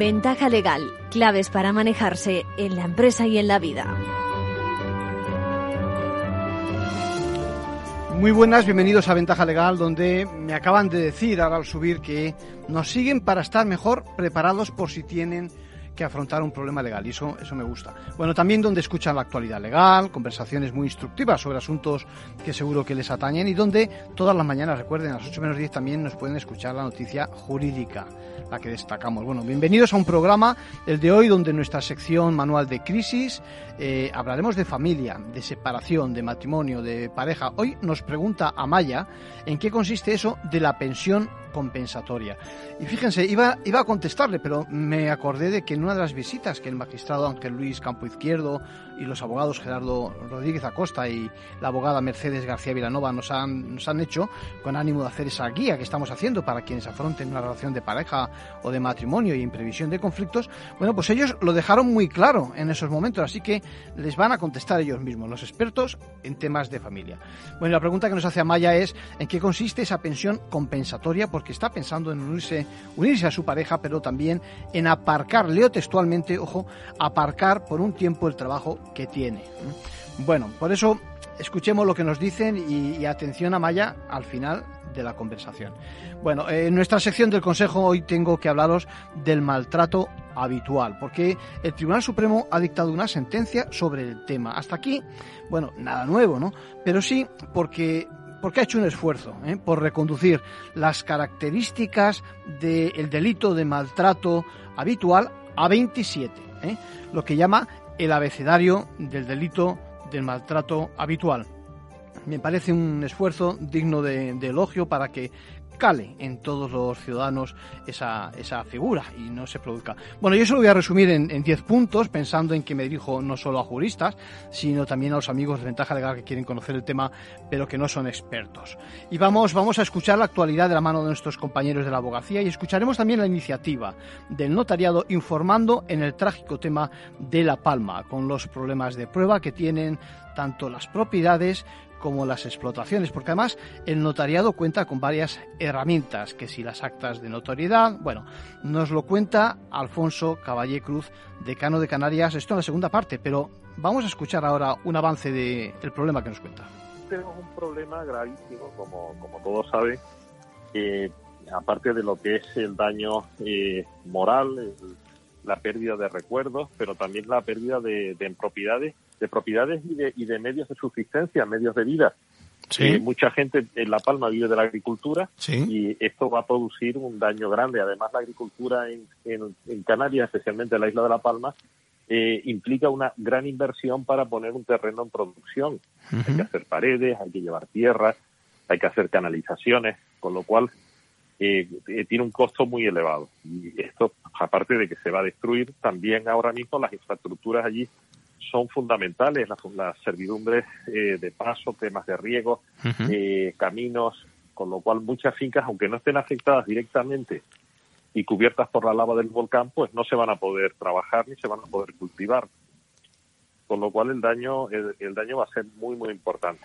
Ventaja legal, claves para manejarse en la empresa y en la vida. Muy buenas, bienvenidos a Ventaja Legal, donde me acaban de decir ahora al subir que nos siguen para estar mejor preparados por si tienen que afrontar un problema legal y eso, eso me gusta. Bueno, también donde escuchan la actualidad legal, conversaciones muy instructivas sobre asuntos que seguro que les atañen y donde todas las mañanas, recuerden, a las 8 menos 10 también nos pueden escuchar la noticia jurídica, la que destacamos. Bueno, bienvenidos a un programa, el de hoy, donde nuestra sección manual de crisis eh, hablaremos de familia, de separación, de matrimonio, de pareja. Hoy nos pregunta Amaya en qué consiste eso de la pensión compensatoria. Y fíjense, iba, iba a contestarle, pero me acordé de que en una de las visitas que el magistrado Ángel Luis Campo Izquierdo y los abogados Gerardo Rodríguez Acosta y la abogada Mercedes García Vilanova nos han, nos han hecho con ánimo de hacer esa guía que estamos haciendo para quienes afronten una relación de pareja o de matrimonio y en previsión de conflictos, bueno, pues ellos lo dejaron muy claro en esos momentos, así que les van a contestar ellos mismos, los expertos en temas de familia. Bueno, la pregunta que nos hace Amaya es ¿en qué consiste esa pensión compensatoria? Porque está pensando en unirse, unirse a su pareja, pero también en aparcar, leo textualmente, ojo, aparcar por un tiempo el trabajo que tiene. Bueno, por eso escuchemos lo que nos dicen y, atención a Maya al final de la conversación. Bueno, en nuestra sección del Consejo hoy tengo que hablaros del maltrato habitual, porque el Tribunal Supremo ha dictado una sentencia sobre el tema. Hasta aquí, bueno, nada nuevo, ¿no? Pero sí porque porque ha hecho un esfuerzo ¿eh? por reconducir las características del delito de maltrato habitual a 27, ¿eh? lo que llama el abecedario del delito del maltrato habitual. Me parece un esfuerzo digno de, de elogio para que cale en todos los ciudadanos esa, esa figura y no se produzca. Bueno, yo eso lo voy a resumir en 10 puntos, pensando en que me dirijo no solo a juristas, sino también a los amigos de Ventaja Legal que quieren conocer el tema, pero que no son expertos. Y vamos, vamos a escuchar la actualidad de la mano de nuestros compañeros de la abogacía y escucharemos también la iniciativa del notariado informando en el trágico tema de La Palma, con los problemas de prueba que tienen tanto las propiedades como las explotaciones, porque además el notariado cuenta con varias herramientas, que si las actas de notoriedad, bueno, nos lo cuenta Alfonso Caballé Cruz, decano de Canarias, esto en la segunda parte, pero vamos a escuchar ahora un avance del problema que nos cuenta. Tenemos un problema gravísimo, como, como todos saben, aparte de lo que es el daño eh, moral, la pérdida de recuerdos, pero también la pérdida de, de propiedades de propiedades y de, y de medios de subsistencia, medios de vida. Eh, mucha gente en La Palma vive de la agricultura y esto va a producir un daño grande. Además, la agricultura en, en, Canarias, especialmente en la isla de La Palma, eh, implica una gran inversión para poner un terreno en producción. Hay que hacer paredes, hay que llevar tierra, hay que hacer canalizaciones, con lo cual eh, tiene un costo muy elevado. Y esto, aparte de que se va a destruir, también ahora mismo las infraestructuras allí son fundamentales las, las servidumbres eh, de paso, temas de riego, eh, caminos, con lo cual muchas fincas, aunque no estén afectadas directamente y cubiertas por la lava del volcán, pues no se van a poder trabajar ni se van a poder cultivar. Con lo cual el daño, el daño va a ser muy, muy importante.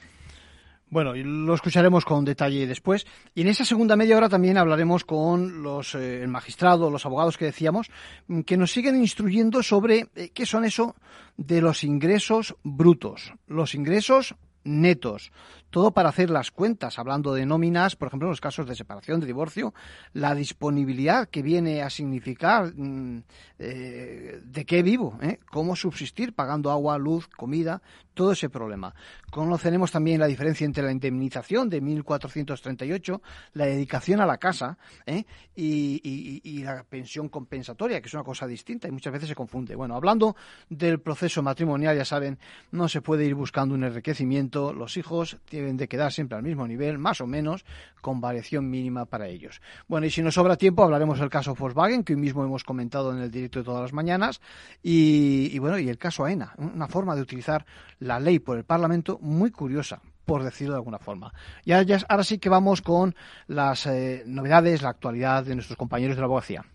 Bueno, lo escucharemos con detalle después. Y en esa segunda media hora también hablaremos con los, eh, el magistrado, los abogados que decíamos, mm, que nos siguen instruyendo sobre eh, qué son eso de los ingresos brutos, los ingresos netos, todo para hacer las cuentas, hablando de nóminas, por ejemplo, en los casos de separación, de divorcio, la disponibilidad que viene a significar mm, eh, de qué vivo, ¿eh? cómo subsistir pagando agua, luz, comida, todo ese problema. Conoceremos también la diferencia entre la indemnización de 1438, la dedicación a la casa ¿eh? y, y, la pensión compensatoria, que es una cosa distinta y muchas veces se confunde. Bueno, hablando del proceso matrimonial, ya saben, no se puede ir buscando un enriquecimiento, los hijos tienen de quedar siempre al mismo nivel, más o menos, con variación mínima para ellos. Bueno, y si nos sobra tiempo, hablaremos del caso Volkswagen, que hoy mismo hemos comentado en el directo de todas las mañanas, y, bueno, y el caso AENA, una forma de utilizar la ley por el Parlamento muy curiosa, por decirlo de alguna forma. Y ahora, sí que vamos con las eh, novedades, la actualidad de nuestros compañeros de la abogacía.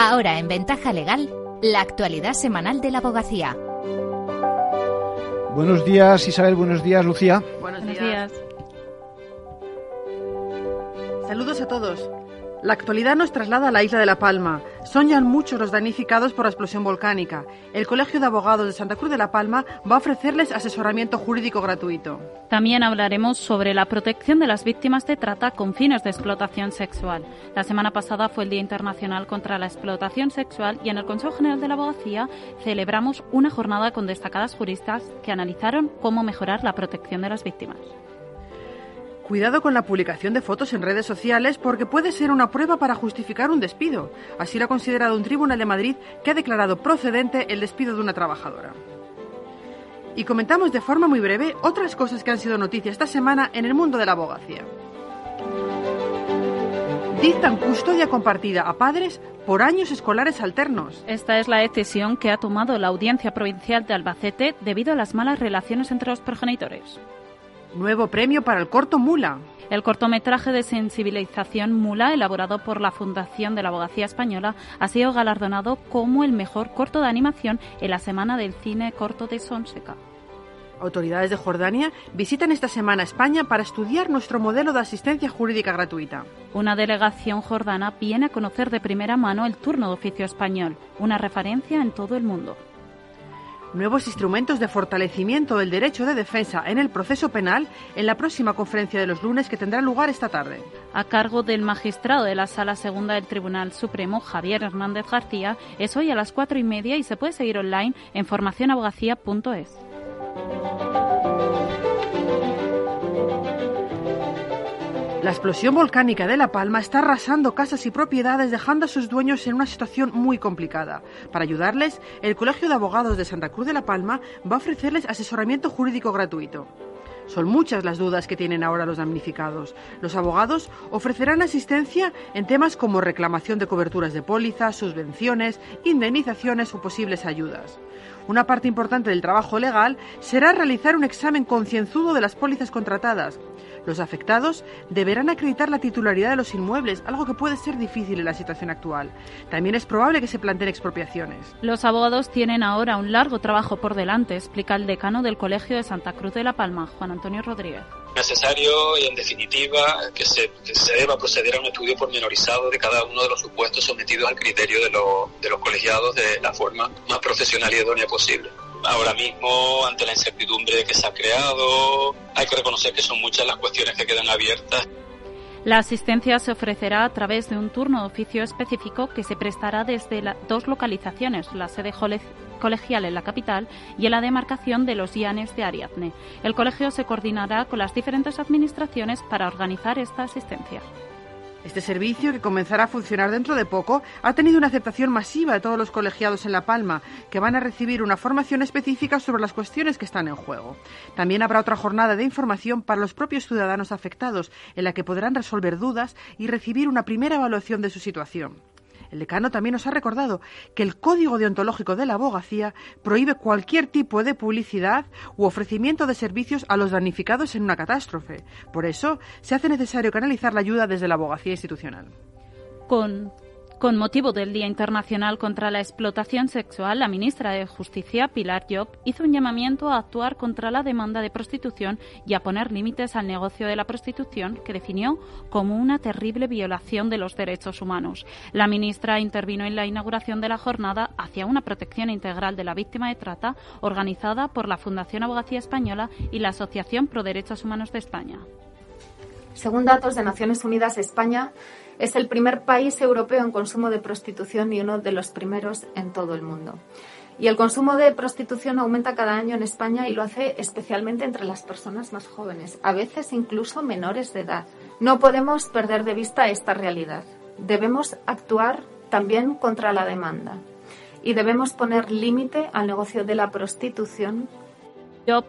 Ahora en Ventaja Legal, la actualidad semanal de la abogacía. Buenos días, Isabel. Buenos días, Lucía. Buenos días. Saludos a todos. La actualidad nos traslada a la isla de La Palma. Son ya muchos los damnificados por la explosión volcánica. El Colegio de Abogados de Santa Cruz de La Palma va a ofrecerles asesoramiento jurídico gratuito. También hablaremos sobre la protección de las víctimas de trata con fines de explotación sexual. La semana pasada fue el Día Internacional contra la Explotación Sexual y en el Consejo General de la Abogacía celebramos una jornada con destacadas juristas que analizaron cómo mejorar la protección de las víctimas. Cuidado con la publicación de fotos en redes sociales porque puede ser una prueba para justificar un despido. Así lo ha considerado un tribunal de Madrid que ha declarado procedente el despido de una trabajadora. Y comentamos de forma muy breve otras cosas que han sido noticia esta semana en el mundo de la abogacía. Dictan custodia compartida a padres por años escolares alternos. Esta es la decisión que ha tomado la Audiencia Provincial de Albacete debido a las malas relaciones entre los progenitores. Nuevo premio para el corto Mula. El cortometraje de sensibilización Mula, elaborado por la Fundación de la Abogacía Española, ha sido galardonado como el mejor corto de animación en la Semana del Cine Corto de Sonseca. Autoridades de Jordania visitan esta semana España para estudiar nuestro modelo de asistencia jurídica gratuita. Una delegación jordana viene a conocer de primera mano el turno de oficio español, una referencia en todo el mundo nuevos instrumentos de fortalecimiento del derecho de defensa en el proceso penal en la próxima conferencia de los lunes que tendrá lugar esta tarde. A cargo del magistrado de la Sala Segunda del Tribunal Supremo, Javier Hernández García, es hoy a las cuatro y media y se puede seguir online en formacionabogacía.es. La explosión volcánica de La Palma está arrasando casas y propiedades dejando a sus dueños en una situación muy complicada. Para ayudarles, el Colegio de Abogados de Santa Cruz de La Palma va a ofrecerles asesoramiento jurídico gratuito. Son muchas las dudas que tienen ahora los damnificados. Los abogados ofrecerán asistencia en temas como reclamación de coberturas de pólizas, subvenciones, indemnizaciones o posibles ayudas. Una parte importante del trabajo legal será realizar un examen concienzudo de las pólizas contratadas. Los afectados deberán acreditar la titularidad de los inmuebles, algo que puede ser difícil en la situación actual. También es probable que se planteen expropiaciones. Los abogados tienen ahora un largo trabajo por delante, explica el decano del Colegio de Santa Cruz de la Palma, Juan Antonio Rodríguez necesario y en definitiva que se, se, deba proceder a un estudio pormenorizado de cada uno de los supuestos sometidos al criterio de, de los colegiados de la forma más profesional y idónea posible. Ahora mismo, ante la incertidumbre que se ha creado, hay que reconocer que son muchas las cuestiones que quedan abiertas. La asistencia se ofrecerá a través de un turno de oficio específico que se prestará desde dos localizaciones, la sede colegial en la capital y en la demarcación de los Llanes de Ariadne. El colegio se coordinará con las diferentes administraciones para organizar esta asistencia. Este servicio, que comenzará a funcionar dentro de poco, ha tenido una aceptación masiva de todos los colegiados en La Palma, que van a recibir una formación específica sobre las cuestiones que están en juego. También habrá otra jornada de información para los propios ciudadanos afectados, en la que podrán resolver dudas y recibir una primera evaluación de su situación. El decano también nos ha recordado que el Código Deontológico de la Abogacía prohíbe cualquier tipo de publicidad u ofrecimiento de servicios a los damnificados en una catástrofe. Por eso, se hace necesario canalizar la ayuda desde la abogacía institucional. Con con motivo del Día Internacional contra la Explotación Sexual, la ministra de Justicia, Pilar Job, hizo un llamamiento a actuar contra la demanda de prostitución y a poner límites al negocio de la prostitución, que definió como una terrible violación de los derechos humanos. La ministra intervino en la inauguración de la jornada hacia una protección integral de la víctima de trata, organizada por la Fundación Abogacía Española y la Asociación Pro Derechos Humanos de España. Según datos de Naciones Unidas, España es el primer país europeo en consumo de prostitución y uno de los primeros en todo el mundo. Y el consumo de prostitución aumenta cada año en España y lo hace especialmente entre las personas más jóvenes, a veces incluso menores de edad. No podemos perder de vista esta realidad. Debemos actuar también contra la demanda y debemos poner límite al negocio de la prostitución Job,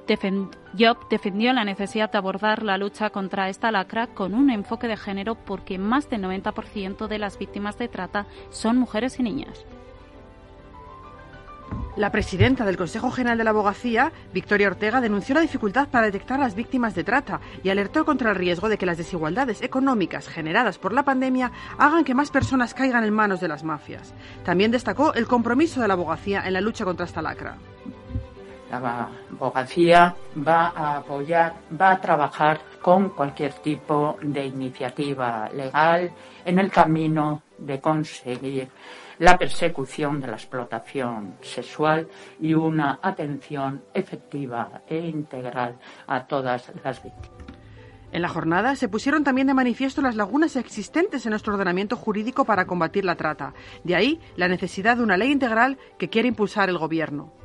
defendió la necesidad de abordar la lucha contra esta lacra con un enfoque de género porque más del 90% de las víctimas de trata son mujeres y niñas. La presidenta del Consejo General de la Abogacía, Victoria Ortega, denunció la dificultad para detectar las víctimas de trata y alertó contra el riesgo de que las desigualdades económicas generadas por la pandemia hagan que más personas caigan en manos de las mafias. También destacó el compromiso de la abogacía en la lucha contra esta lacra. La abogacía va a apoyar, va a trabajar con cualquier tipo de iniciativa legal en el camino de conseguir la persecución de la explotación sexual y una atención efectiva e integral a todas las víctimas. En la jornada se pusieron también de manifiesto las lagunas existentes en nuestro ordenamiento jurídico para combatir la trata. De ahí la necesidad de una ley integral que quiere impulsar el Gobierno.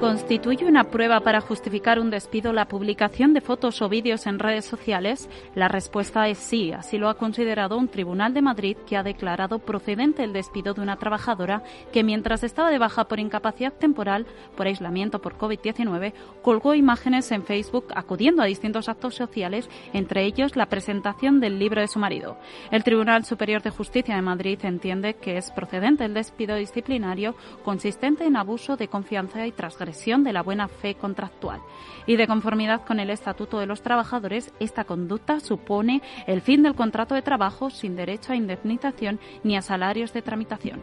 ¿Constituye una prueba para justificar un despido la publicación de fotos o vídeos en redes sociales? La respuesta es sí, así lo ha considerado un tribunal de Madrid que ha declarado procedente el despido de una trabajadora que mientras estaba de baja por incapacidad temporal por aislamiento por COVID-19 colgó imágenes en Facebook acudiendo a distintos actos sociales, entre ellos la presentación del libro de su marido. El Tribunal Superior de Justicia de Madrid entiende que es procedente el despido disciplinario consistente en abuso de confianza y transgresión de la buena fe contractual. Y de conformidad con el Estatuto de los Trabajadores, esta conducta supone el fin del contrato de trabajo sin derecho a indemnización ni a salarios de tramitación.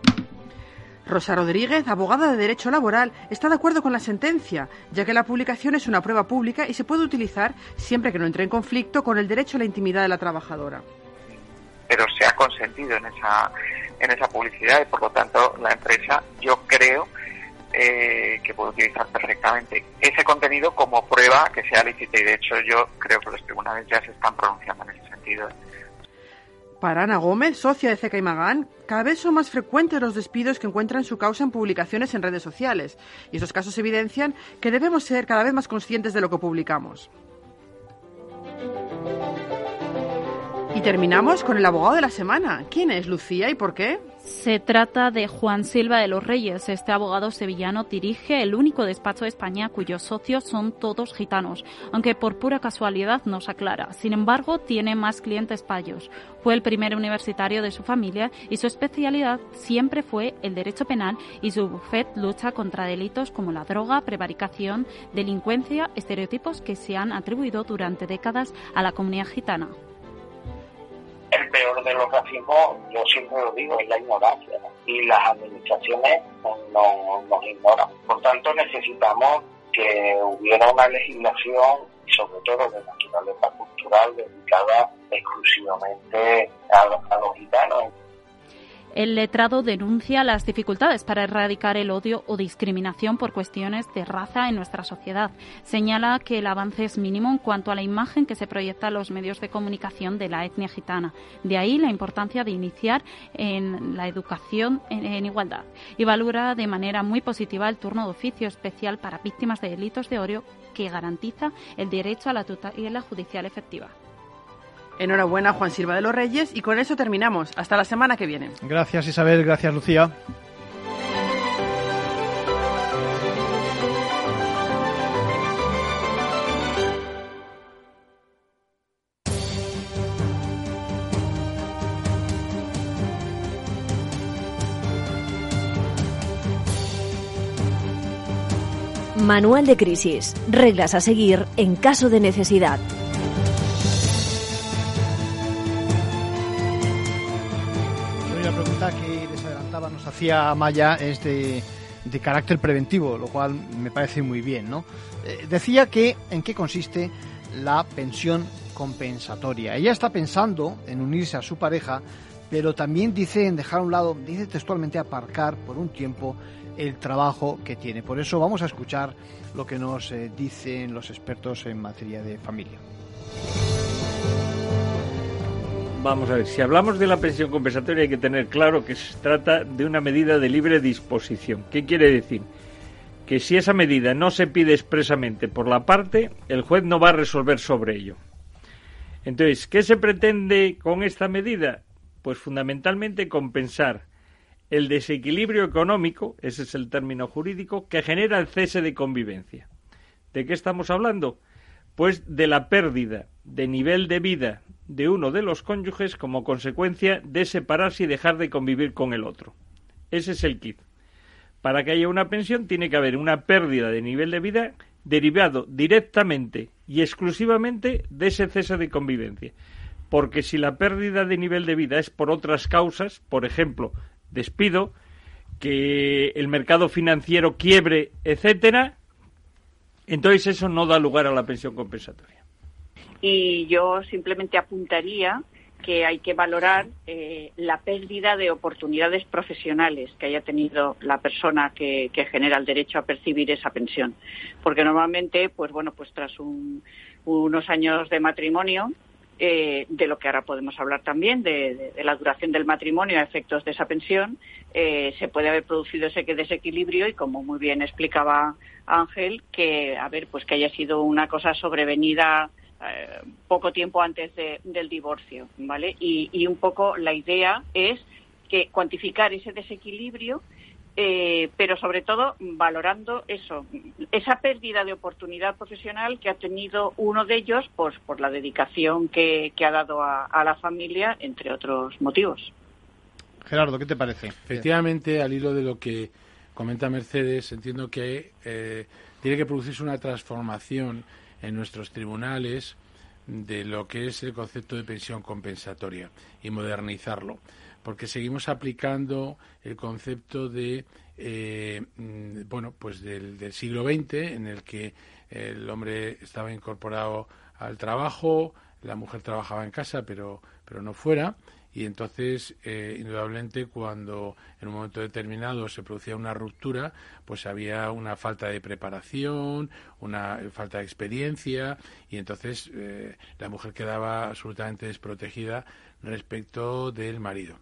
Rosa Rodríguez, abogada de Derecho Laboral, está de acuerdo con la sentencia, ya que la publicación es una prueba pública y se puede utilizar siempre que no entre en conflicto con el derecho a la intimidad de la trabajadora. Pero se ha consentido en esa, en esa publicidad y por lo tanto la empresa, yo creo eh, que puede utilizar perfectamente ese contenido como prueba que sea lícita y de hecho yo creo que los tribunales ya se están pronunciando en ese sentido. Para Ana Gómez, socia de CECA y Magán, cada vez son más frecuentes los despidos que encuentran su causa en publicaciones en redes sociales y estos casos evidencian que debemos ser cada vez más conscientes de lo que publicamos. Y terminamos con el abogado de la semana. ¿Quién es Lucía y por qué? Se trata de Juan Silva de los Reyes. Este abogado sevillano dirige el único despacho de España cuyos socios son todos gitanos, aunque por pura casualidad no se aclara. Sin embargo, tiene más clientes payos. Fue el primer universitario de su familia y su especialidad siempre fue el derecho penal y su bufet lucha contra delitos como la droga, prevaricación, delincuencia, estereotipos que se han atribuido durante décadas a la comunidad gitana el peor de los racismos, yo siempre lo digo, es la ignorancia. Y las administraciones no, nos ignoran. Por tanto, necesitamos que hubiera una legislación, sobre todo de naturaleza cultural, dedicada exclusivamente a, a los gitanos. El letrado denuncia las dificultades para erradicar el odio o discriminación por cuestiones de raza en nuestra sociedad. Señala que el avance es mínimo en cuanto a la imagen que se proyecta en los medios de comunicación de la etnia gitana. De ahí la importancia de iniciar en la educación en, igualdad. Y valora de manera muy positiva el turno de oficio especial para víctimas de delitos de odio que garantiza el derecho a la tutela judicial efectiva. Enhorabuena Juan Silva de los Reyes y con eso terminamos. Hasta la semana que viene. Gracias Isabel, gracias Lucía. Manual de crisis. Reglas a seguir en caso de necesidad. Hacía Maya es de, carácter preventivo, lo cual me parece muy bien. Eh, decía que en qué consiste la pensión compensatoria. Ella está pensando en unirse a su pareja, pero también dice en dejar a un lado, dice textualmente aparcar por un tiempo el trabajo que tiene. Por eso vamos a escuchar lo que nos eh, dicen los expertos en materia de familia. Vamos a ver, si hablamos de la pensión compensatoria hay que tener claro que se trata de una medida de libre disposición. ¿Qué quiere decir? Que si esa medida no se pide expresamente por la parte, el juez no va a resolver sobre ello. Entonces, ¿qué se pretende con esta medida? Pues fundamentalmente compensar el desequilibrio económico, ese es el término jurídico, que genera el cese de convivencia. ¿De qué estamos hablando? Pues de la pérdida de nivel de vida de uno de los cónyuges como consecuencia de separarse y dejar de convivir con el otro. Ese es el kit. Para que haya una pensión tiene que haber una pérdida de nivel de vida derivado directamente y exclusivamente de ese cese de convivencia. Porque si la pérdida de nivel de vida es por otras causas, por ejemplo, despido, que el mercado financiero quiebre, etcétera, entonces eso no da lugar a la pensión compensatoria. Y yo simplemente apuntaría que hay que valorar eh, la pérdida de oportunidades profesionales que haya tenido la persona que, genera el derecho a percibir esa pensión. Porque normalmente, pues bueno, pues tras unos años de matrimonio, eh, de lo que ahora podemos hablar también, de, la duración del matrimonio a efectos de esa pensión, eh, se puede haber producido ese desequilibrio y, como muy bien explicaba Ángel, que, a ver, pues que haya sido una cosa sobrevenida eh, poco tiempo antes del divorcio, ¿vale? Y, un poco la idea es que cuantificar ese desequilibrio, eh, pero sobre todo valorando eso, esa pérdida de oportunidad profesional que ha tenido uno de ellos pues, por la dedicación que, ha dado a, la familia, entre otros motivos. Gerardo, ¿qué te parece? Efectivamente, al hilo de lo que comenta Mercedes, entiendo que eh, tiene que producirse una transformación en nuestros tribunales de lo que es el concepto de pensión compensatoria y modernizarlo, porque seguimos aplicando el concepto de eh, mm, bueno pues del, del, siglo XX en el que el hombre estaba incorporado al trabajo, la mujer trabajaba en casa pero pero no fuera y entonces eh, indudablemente cuando en un momento determinado se producía una ruptura pues había una falta de preparación una falta de experiencia y entonces eh, la mujer quedaba absolutamente desprotegida respecto del marido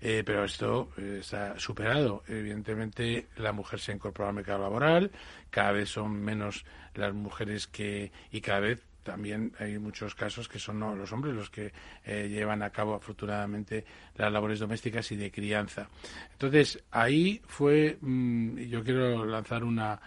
eh, pero esto está superado. Evidentemente, la mujer se ha al mercado laboral, cada vez son menos las mujeres que, y cada vez también hay muchos casos que son los hombres los que eh, llevan a cabo afortunadamente las labores domésticas y de crianza. Entonces, ahí fue, mm, yo quiero lanzar una,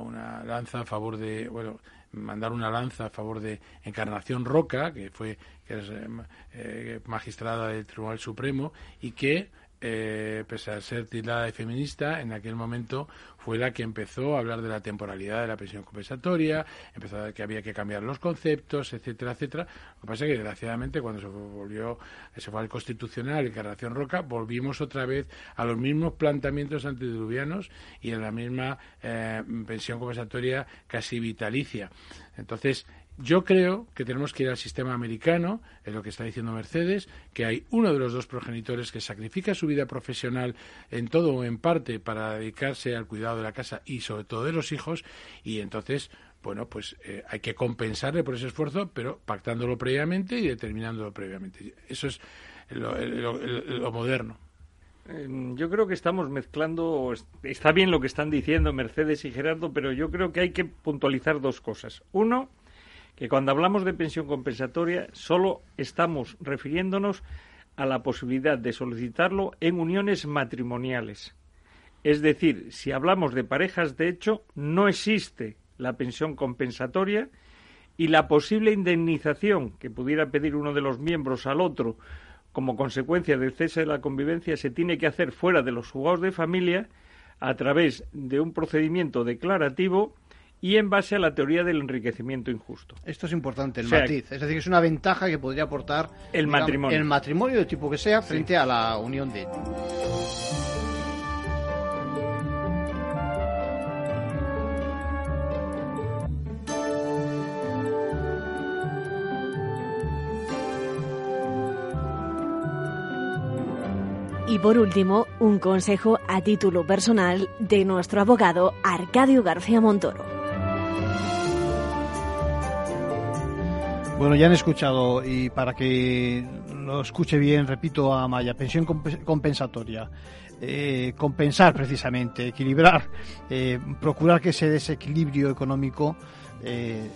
una lanza a favor de, bueno, mandar una lanza a favor de Encarnación Roca, que fue que es, eh, eh, magistrada del Tribunal Supremo y que eh, pese a ser tildada de feminista, en aquel momento fue la que empezó a hablar de la temporalidad de la pensión compensatoria, empezó a que había que cambiar los conceptos, etcétera, etcétera. Lo que pasa es que, desgraciadamente, cuando se volvió, se fue al Constitucional, Encarnación Roca, volvimos otra vez a los mismos planteamientos antediluvianos y en la misma eh, pensión compensatoria casi vitalicia. Entonces, yo creo que tenemos que ir al sistema americano, es lo que está diciendo Mercedes, que hay uno de los dos progenitores que sacrifica su vida profesional en todo o en parte para dedicarse al cuidado de la casa y sobre todo de los hijos, y entonces, bueno, pues eh, hay que compensarle por ese esfuerzo, pero pactándolo previamente y determinándolo previamente. Eso es lo, moderno. Em, yo creo que estamos mezclando, está bien lo que están diciendo Mercedes y Gerardo, pero yo creo que hay que puntualizar dos cosas. Uno, que cuando hablamos de pensión compensatoria solo estamos refiriéndonos a la posibilidad de solicitarlo en uniones matrimoniales. Es decir, si hablamos de parejas de hecho, no existe la pensión compensatoria y la posible indemnización que pudiera pedir uno de los miembros al otro como consecuencia del cese de la convivencia se tiene que hacer fuera de los juzgados de familia a través de un procedimiento declarativo y en base a la teoría del enriquecimiento injusto. Esto es importante, el matiz. Es decir, es una ventaja que podría aportar el matrimonio. El matrimonio de tipo que sea frente a la unión de Y por último, un consejo a título personal de nuestro abogado Arcadio García Montoro. Bueno, ya han escuchado y para que lo escuche bien, repito a Maya, pensión compensatoria. Eh, compensar precisamente, equilibrar, eh, procurar que ese desequilibrio económico eh,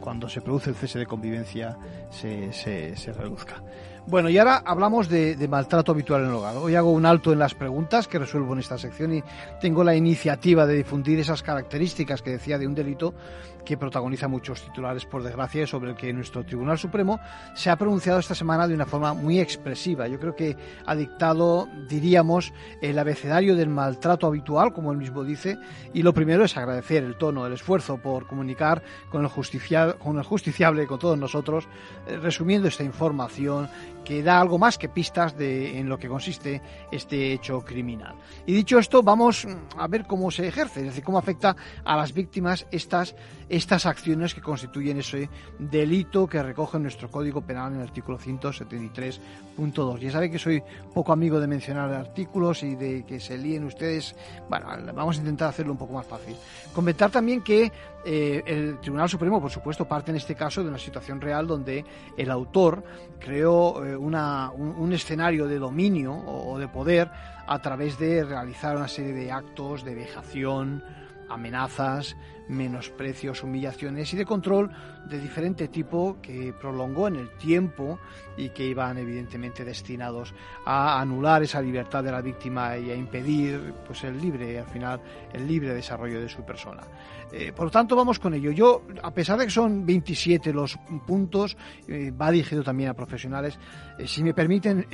cuando se produce el cese de convivencia se, se, se reduzca. Bueno, y ahora hablamos de, maltrato habitual en el hogar. Hoy hago un alto en las preguntas que resuelvo en esta sección y tengo la iniciativa de difundir esas características que decía de un delito que protagoniza muchos titulares, por desgracia, sobre el que nuestro Tribunal Supremo se ha pronunciado esta semana de una forma muy expresiva. Yo creo que ha dictado, diríamos, el abecedario del maltrato habitual, como él mismo dice, y lo primero es agradecer el tono, el esfuerzo por comunicar con el, con el justiciable, con todos nosotros, eh, resumiendo esta información que da algo más que pistas de, en lo que consiste este hecho criminal. Y dicho esto, vamos a ver cómo se ejerce, es decir, cómo afecta a las víctimas estas, estas acciones que constituyen ese delito que recoge nuestro Código Penal en el artículo 173.2. Ya sabe que soy poco amigo de mencionar artículos y de que se líen ustedes. Bueno, vamos a intentar hacerlo un poco más fácil. Comentar también que eh, el Tribunal Supremo, por supuesto, parte en este caso de una situación real donde el autor creó eh, una, un, escenario de dominio o, de poder a través de realizar una serie de actos de vejación, amenazas, menosprecios, humillaciones y de control de diferente tipo que prolongó en el tiempo y que iban evidentemente destinados a anular esa libertad de la víctima y a impedir pues el libre al final el libre desarrollo de su persona. Eh, por lo tanto, vamos con ello. Yo, a pesar de que son 27 los puntos, eh, va dirigido también a profesionales, eh, si me permiten,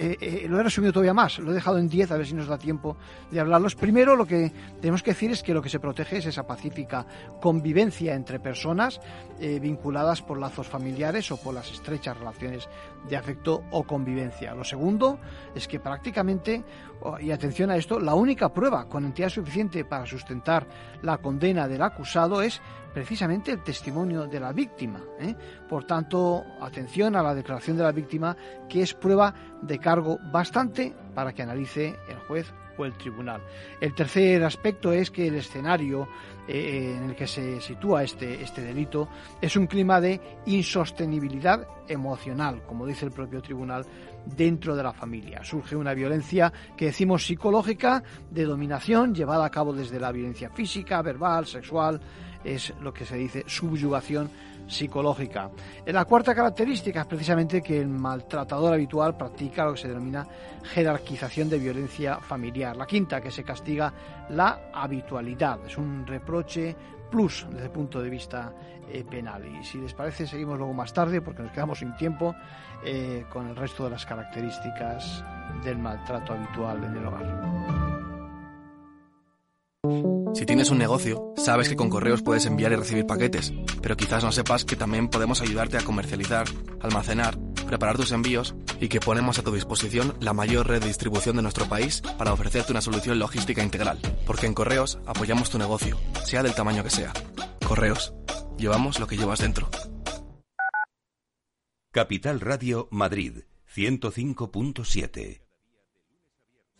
lo he resumido todavía más, lo he dejado en 10, a ver si nos da tiempo de hablarlos. Primero, lo que tenemos que decir es que lo que se protege es esa pacífica convivencia entre personas vinculadas por lazos familiares o por las estrechas relaciones de afecto o convivencia. Lo segundo es que prácticamente, y atención a esto, la única prueba con entidad suficiente para sustentar la condena del acusado es precisamente el testimonio de la víctima. ¿eh? Por tanto, atención a la declaración de la víctima, que es prueba de cargo bastante para que analice el juez o el tribunal. El tercer aspecto es que el escenario eh, en el que se sitúa este, este delito es un clima de insostenibilidad emocional, como dice el propio tribunal, dentro de la familia. Surge una violencia que decimos psicológica de dominación llevada a cabo desde la violencia física, verbal, sexual, es lo que se dice subyugación psicológica. La cuarta característica es precisamente que el maltratador habitual practica lo que se denomina jerarquización de violencia familiar. La quinta, que se castiga la habitualidad. Es un reproche plus desde el punto de vista eh, penal. Y si les parece, seguimos luego más tarde porque nos quedamos sin tiempo eh, con el resto de las características del maltrato habitual en el hogar. Si tienes un negocio, sabes que con correos puedes enviar y recibir paquetes, pero quizás no sepas que también podemos ayudarte a comercializar, almacenar, preparar tus envíos y que ponemos a tu disposición la mayor red de distribución de nuestro país para ofrecerte una solución logística integral. Porque en correos apoyamos tu negocio, sea del tamaño que sea. Correos, llevamos lo que llevas dentro. Capital Radio Madrid 105.7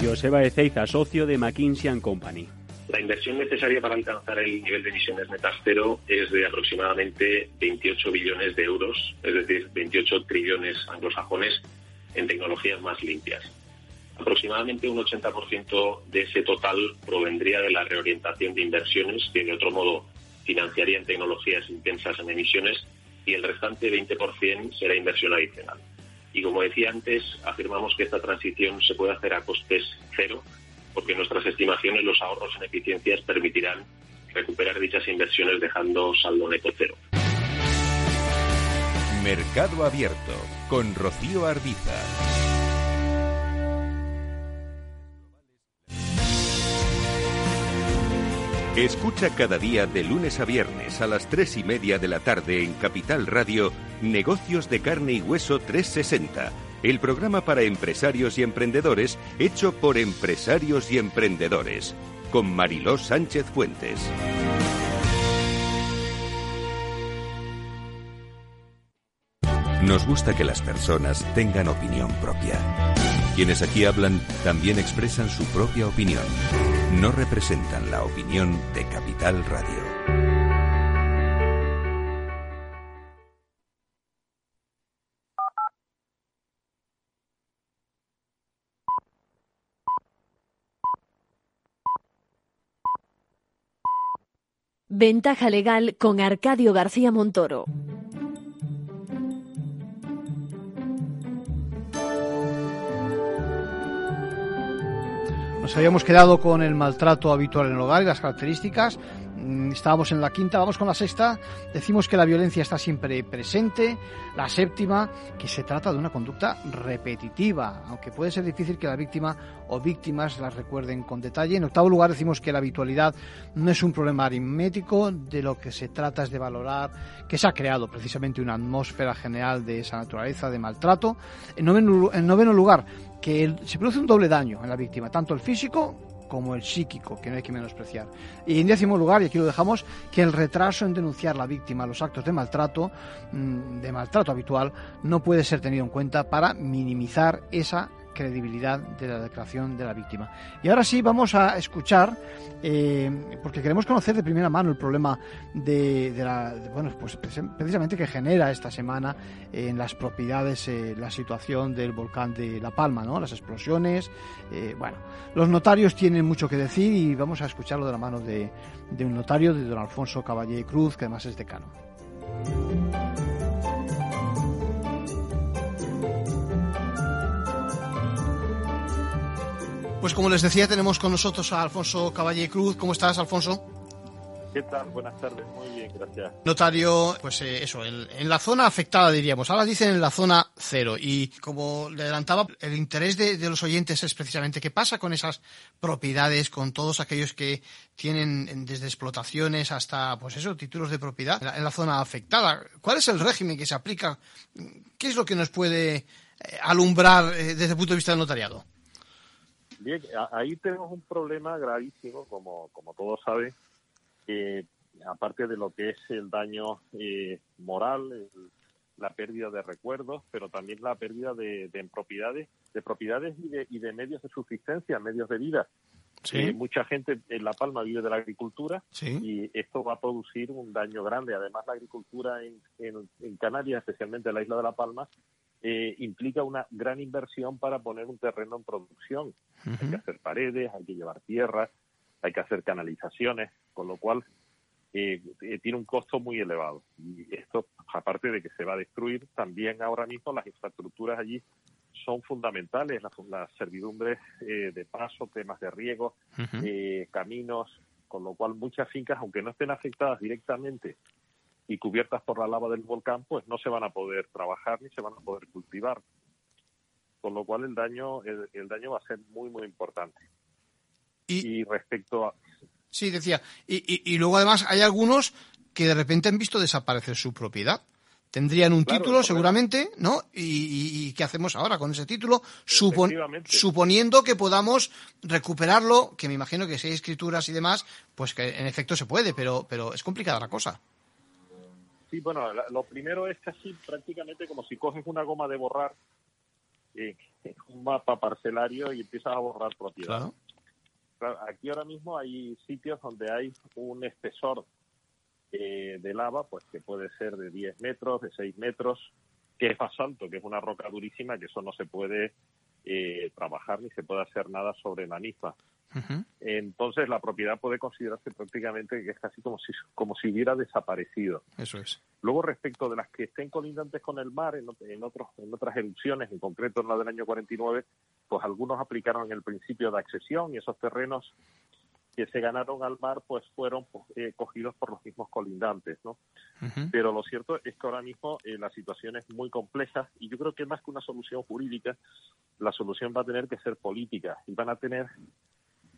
Joseba Ezeiza, socio de McKinsey Company. La inversión necesaria para alcanzar el nivel de emisiones netas cero es de aproximadamente 28 billones de euros, es decir, 28 trillones anglosajones en tecnologías más limpias. Aproximadamente un 80% de ese total provendría de la reorientación de inversiones que de otro modo financiarían tecnologías intensas en emisiones y el restante 20% será inversión adicional. Y como decía antes, afirmamos que esta transición se puede hacer a costes cero, porque nuestras estimaciones los ahorros en eficiencias permitirán recuperar dichas inversiones dejando saldo neto cero. Mercado Abierto con Rocío Arbiza. Escucha cada día de lunes a viernes a las tres y media de la tarde en Capital Radio Negocios de Carne y Hueso 360, el programa para empresarios y emprendedores hecho por empresarios y emprendedores, con Mariló Sánchez Fuentes. Nos gusta que las personas tengan opinión propia. Quienes aquí hablan también expresan su propia opinión no representan la opinión de Capital Radio. Ventaja legal con Arcadio García Montoro. Nos habíamos quedado con el maltrato habitual en el hogar y las características. Mm, estábamos en la quinta, vamos con la sexta. Decimos que la violencia está siempre presente. La séptima, que se trata de una conducta repetitiva, aunque puede ser difícil que la víctima o víctimas las recuerden con detalle. En octavo lugar, decimos que la habitualidad no es un problema aritmético, de lo que se trata es de valorar que se ha creado precisamente una atmósfera general de esa naturaleza de maltrato. En noveno, en noveno lugar, que se produce un doble daño en la víctima, tanto el físico como el psíquico, que no hay que menospreciar. Y en décimo lugar, y aquí lo dejamos, que el retraso en denunciar la víctima los actos de maltrato, mm, de maltrato habitual, no puede ser tenido en cuenta para minimizar esa credibilidad de la declaración de la víctima. Y ahora sí vamos a escuchar, eh, porque queremos conocer de primera mano el problema de, la, bueno, pues precisamente que genera esta semana en las propiedades eh, la situación del volcán de La Palma, ¿no? Las explosiones, eh, bueno, los notarios tienen mucho que decir y vamos a escucharlo de la mano de, de un notario, de don Alfonso Caballé Cruz, que además es decano. Pues como les decía, tenemos con nosotros a Alfonso Caballé Cruz. ¿Cómo estás, Alfonso? ¿Qué tal? Buenas tardes. Muy bien, gracias. Notario, pues eh, eso, en, la zona afectada diríamos. Ahora dicen en la zona cero. Y como le adelantaba, el interés de, los oyentes es precisamente qué pasa con esas propiedades, con todos aquellos que tienen desde explotaciones hasta, pues eso, títulos de propiedad en la, zona afectada. ¿Cuál es el régimen que se aplica? ¿Qué es lo que nos puede eh, alumbrar eh, desde el punto de vista del notariado? Bien, ahí tenemos un problema gravísimo, como, como todos saben, aparte de lo que es el daño eh, moral, la pérdida de recuerdos, pero también la pérdida de, propiedades, de propiedades y de, y de, medios de subsistencia, medios de vida. Eh, mucha gente en La Palma vive de la agricultura y esto va a producir un daño grande. Además, la agricultura en, en Canarias, especialmente en la isla de La Palma, eh, implica una gran inversión para poner un terreno en producción. Hay que hacer paredes, hay que llevar tierra, hay que hacer canalizaciones, con lo cual eh, eh, tiene un costo muy elevado. Y esto, aparte de que se va a destruir, también ahora mismo las infraestructuras allí son fundamentales, las, las servidumbres de paso, temas de riego, caminos, con lo cual muchas fincas, aunque no estén afectadas directamente y cubiertas por la lava del volcán, pues no se van a poder trabajar ni se van a poder cultivar. Con lo cual el daño, el, daño va a ser muy, muy importante. Y, respecto a... Sí, decía. Y, y, luego además hay algunos que de repente han visto desaparecer su propiedad. Tendrían un título seguramente, ¿no? Y, qué hacemos ahora con ese título? suponiendo que podamos recuperarlo, que me imagino que si hay escrituras y demás, pues que en efecto se puede, pero, pero es complicada la cosa. Sí, bueno, lo primero es casi prácticamente como si coges una goma de borrar, eh, un mapa parcelario y empiezas a borrar propiedad. aquí ahora mismo hay sitios donde hay un espesor eh, de lava, pues que puede ser de 10 metros, de 6 metros, que es basalto, que es una roca durísima, que eso no se puede eh, trabajar ni se puede hacer nada sobre la misma. Entonces la propiedad puede considerarse prácticamente que es casi como si, como si hubiera desaparecido. Eso es. Luego respecto de las que estén colindantes con el mar, en, otros, en otras erupciones, en concreto en la del año 49, pues algunos aplicaron el principio de accesión y esos terrenos que se ganaron al mar pues fueron pues, eh, cogidos por los mismos colindantes, ¿no? Pero lo cierto es que ahora mismo eh, la situación es muy compleja y yo creo que más que una solución jurídica, la solución va a tener que ser política y van a tener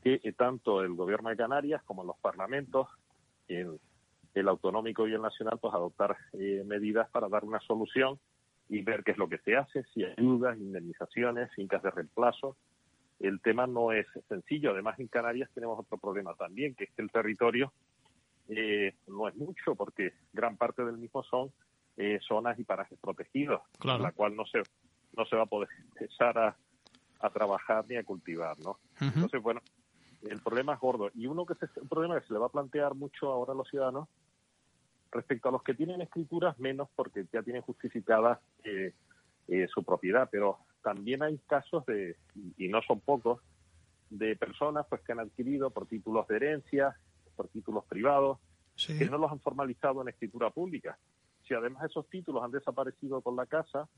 que eh, tanto el gobierno de Canarias como los parlamentos, el, el autonómico y el nacional, pues adoptar eh, medidas para dar una solución y ver qué es lo que se hace, si ayudas, indemnizaciones, fincas de reemplazo. El tema no es sencillo. Además, en Canarias tenemos otro problema también, que es que el territorio eh, no es mucho, porque gran parte del mismo son zonas y parajes protegidos, claro. la cual no se, no se va a poder empezar a, a trabajar ni a cultivar, ¿no? Entonces, bueno, el problema es gordo. Y uno que es un problema que se le va a plantear mucho ahora a los ciudadanos, respecto a los que tienen escrituras, menos porque ya tienen justificada eh, eh, su propiedad, pero también hay casos de, y no son pocos, de personas pues que han adquirido por títulos de herencia, por títulos privados, que no los han formalizado en escritura pública. Si además esos títulos han desaparecido con la casa,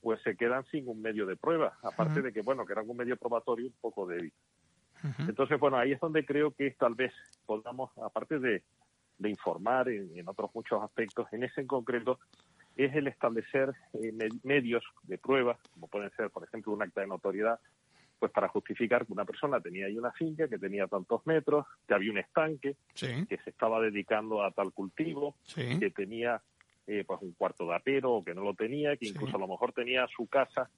pues se quedan sin un medio de prueba, aparte de que, bueno, que era un medio probatorio un poco débil. Entonces, bueno, ahí es donde creo que tal vez podamos, aparte de, informar en, otros muchos aspectos, en ese en concreto, es el establecer eh, medios de prueba, como pueden ser, por ejemplo, un acta de notoriedad, pues para justificar que una persona tenía ahí una finca, que tenía tantos metros, que había un estanque, que se estaba dedicando a tal cultivo, que tenía eh, pues un cuarto de apero o que no lo tenía, que incluso a lo mejor tenía su casa,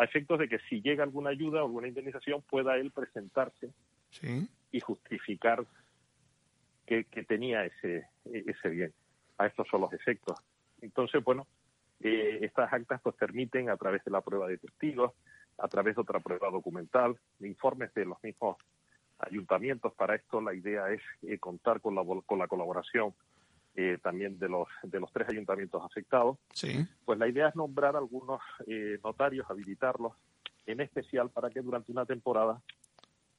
a efectos de que si llega alguna ayuda o alguna indemnización pueda él presentarse y justificar que, tenía ese, ese bien. A estos son los efectos. Entonces, bueno, eh, estas actas pues permiten a través de la prueba de testigos, a través de otra prueba documental, de informes de los mismos ayuntamientos. Para esto la idea es eh, contar con la, con la colaboración eh, también de los, de los tres ayuntamientos afectados. Sí. Pues la idea es nombrar algunos eh, notarios, habilitarlos, en especial para que durante una temporada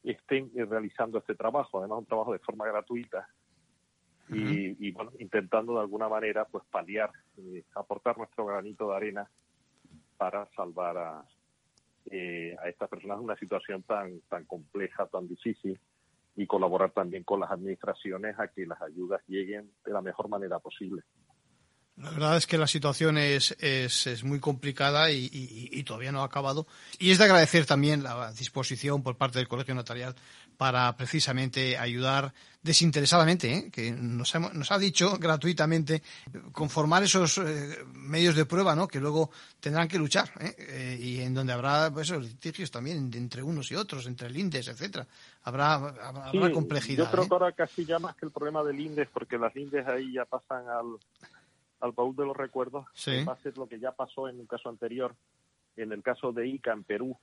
estén realizando este trabajo, además un trabajo de forma gratuita y, y, bueno, intentando de alguna manera pues paliar, aportar nuestro granito de arena para salvar a, eh, a estas personas en una situación tan, tan compleja, tan difícil y colaborar también con las administraciones a que las ayudas lleguen de la mejor manera posible. La verdad es que la situación es, es, muy complicada y, todavía no ha acabado. Y es de agradecer también la disposición por parte del Colegio Notarial para precisamente ayudar desinteresadamente, ¿eh? que nos, nos, ha dicho gratuitamente, conformar esos eh, medios de prueba ¿no? que luego tendrán que luchar ¿eh? y en donde habrá pues, esos litigios también entre unos y otros, entre el INDES, etcétera. Habrá, habrá, complejidad. Yo creo que ahora casi ya más que el problema del INDES, porque las INDES ahí ya pasan al al baúl de los recuerdos, va a ser lo que ya pasó en un caso anterior, en el caso de Ica en Perú,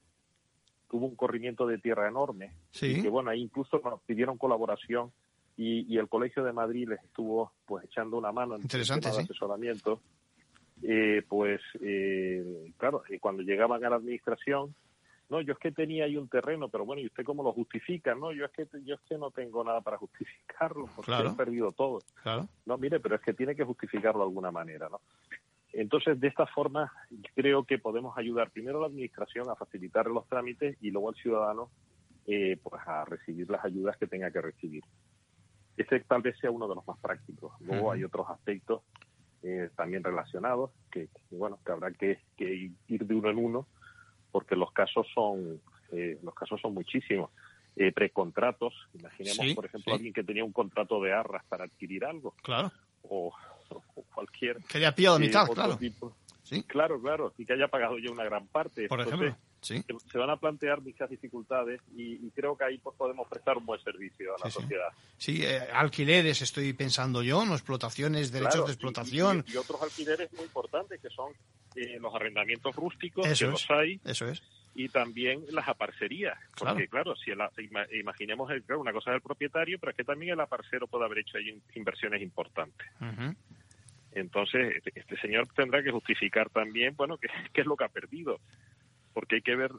tuvo un corrimiento de tierra enorme, y que bueno, ahí incluso nos pidieron colaboración y, el Colegio de Madrid les estuvo pues echando una mano en el tema de asesoramiento. Eh, pues eh, claro, cuando llegaban a la administración no, yo es que tenía ahí un terreno, pero bueno, ¿y usted cómo lo justifica? No, yo es que yo es que no tengo nada para justificarlo, porque he perdido todo. Claro. No, mire, pero es que tiene que justificarlo de alguna manera, ¿no? Entonces, de esta forma, creo que podemos ayudar primero a la administración a facilitar los trámites y luego al ciudadano eh, pues a recibir las ayudas que tenga que recibir. Este tal vez sea uno de los más prácticos. Luego hay otros aspectos eh, también relacionados que, bueno, que habrá que ir de uno en uno porque los casos son eh, los casos son muchísimos. Eh, precontratos, imaginemos por ejemplo alguien que tenía un contrato de arras para adquirir algo. Claro. O, cualquier. Que haya pillado mitad, claro. Sí. Claro, claro, y que haya pagado ya una gran parte. Por ejemplo. Sí. Se van a plantear muchas dificultades y, creo que ahí pues, podemos prestar un buen servicio a la sociedad. Sí, eh, alquileres estoy pensando yo, no explotaciones, derechos de explotación. Y, otros alquileres muy importantes que son eh, los arrendamientos rústicos, que los hay. Eso es. Y también las aparcerías. Porque, claro, si imaginemos, el, una cosa es el propietario, pero es que también el aparcero puede haber hecho ahí inversiones importantes. Entonces, este, este señor tendrá que justificar también, bueno, qué, qué es lo que ha perdido porque hay que ver,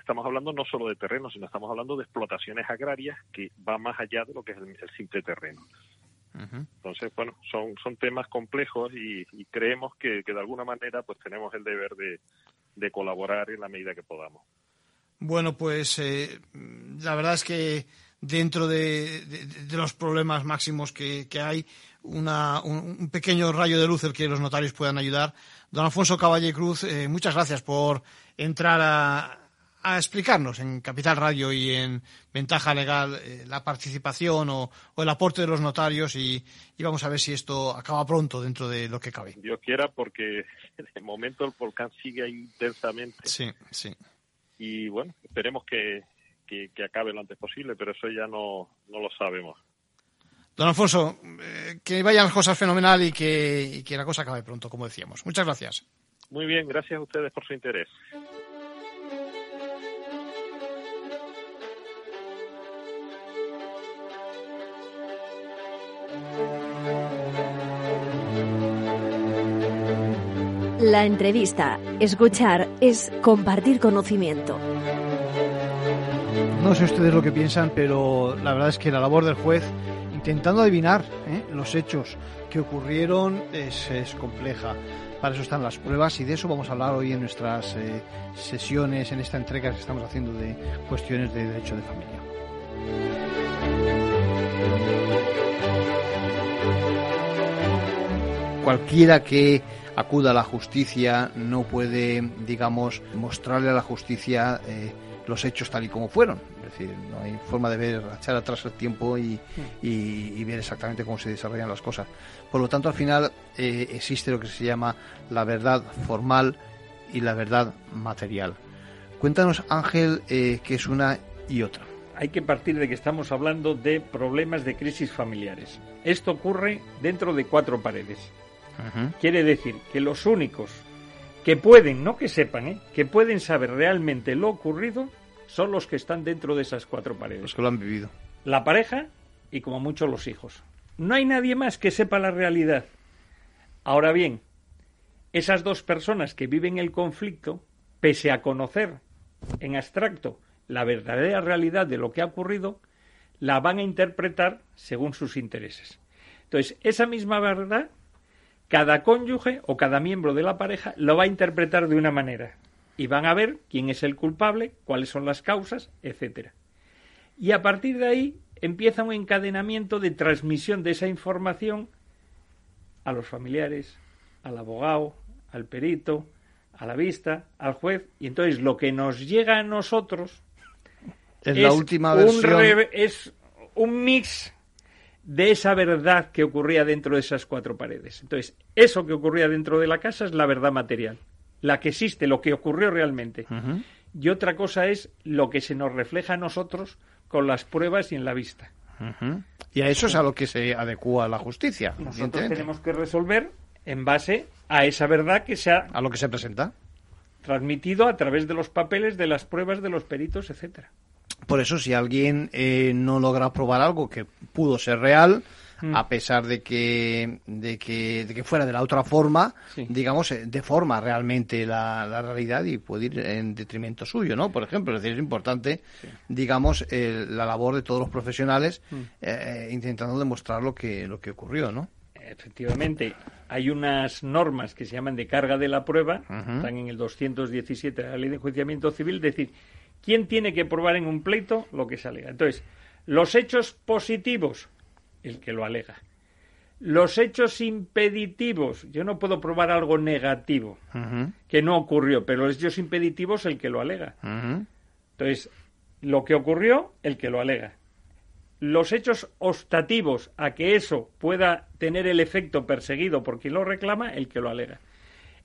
estamos hablando no solo de terreno, sino estamos hablando de explotaciones agrarias que va más allá de lo que es el, simple terreno. Entonces, bueno, son, son temas complejos y, creemos que, de alguna manera pues tenemos el deber de, colaborar en la medida que podamos. Bueno, pues eh, la verdad es que dentro de, los problemas máximos que, hay, una, un, pequeño rayo de luz el que los notarios puedan ayudar. Don Alfonso Caballe Cruz, eh, muchas gracias por entrar a, explicarnos en Capital Radio y en Ventaja Legal eh, la participación o, el aporte de los notarios y, vamos a ver si esto acaba pronto dentro de lo que cabe. Dios quiera porque de momento el volcán sigue intensamente. Sí, sí. Y bueno, esperemos que, acabe lo antes posible, pero eso ya no, no lo sabemos. Don Alfonso, eh, que vayan las cosas fenomenal y que, y que la cosa acabe pronto, como decíamos. Muchas gracias. Muy bien, gracias a ustedes por su interés. La entrevista, escuchar, es compartir conocimiento. No sé ustedes lo que piensan, pero la verdad es que la labor del juez intentando adivinar ¿eh? los hechos que ocurrieron es, es, compleja. Para eso están las pruebas y de eso vamos a hablar hoy en nuestras eh, sesiones, en esta entrega que estamos haciendo de cuestiones de derecho de familia. Cualquiera que acuda a la justicia no puede, digamos, mostrarle a la justicia eh, los hechos tal y como fueron. Es decir, no hay forma de ver, echar atrás el tiempo y, y, ver exactamente cómo se desarrollan las cosas. Por lo tanto, al final eh, existe lo que se llama la verdad formal y la verdad material. Cuéntanos, Ángel, eh, qué es una y otra. Hay que partir de que estamos hablando de problemas de crisis familiares. Esto ocurre dentro de cuatro paredes. Quiere decir que los únicos que pueden, no que sepan, ¿eh? que pueden saber realmente lo ocurrido, son los que están dentro de esas cuatro paredes. Los que lo han vivido. La pareja y como mucho los hijos. No hay nadie más que sepa la realidad. Ahora bien, esas dos personas que viven el conflicto, pese a conocer en abstracto la verdadera realidad de lo que ha ocurrido, la van a interpretar según sus intereses. Entonces, esa misma verdad cada cónyuge o cada miembro de la pareja lo va a interpretar de una manera y van a ver quién es el culpable, cuáles son las causas, etcétera. Y a partir de ahí empieza un encadenamiento de transmisión de esa información a los familiares, al abogado, al perito, a la vista, al juez, y entonces lo que nos llega a nosotros es, la última versión. es un mix de esa verdad que ocurría dentro de esas cuatro paredes. Entonces, eso que ocurría dentro de la casa es la verdad material, la que existe, lo que ocurrió realmente. Y otra cosa es lo que se nos refleja a nosotros con las pruebas y en la vista. Y a eso es a lo que se adecua la justicia. Nosotros tenemos que resolver en base a esa verdad que se ha... A lo que se presenta. Transmitido a través de los papeles, de las pruebas, de los peritos, etcétera. Por eso, si alguien eh, no logra probar algo que pudo ser real, mm. a pesar de que, de que, de que fuera de la otra forma, digamos, eh, deforma realmente la, la, realidad y puede ir en detrimento suyo, ¿no? Por ejemplo, es decir, es importante, digamos, la labor de todos los profesionales mm. eh, intentando demostrar lo que, lo que ocurrió, ¿no? Efectivamente, hay unas normas que se llaman de carga de la prueba, están en el 217 de la Ley de Enjuiciamiento Civil, es decir, ¿Quién tiene que probar en un pleito lo que se alega? Entonces, los hechos positivos, el que lo alega. Los hechos impeditivos, yo no puedo probar algo negativo que no ocurrió, pero los hechos impeditivos, el que lo alega. Entonces, lo que ocurrió, el que lo alega. Los hechos obstativos a que eso pueda tener el efecto perseguido por quien lo reclama, el que lo alega.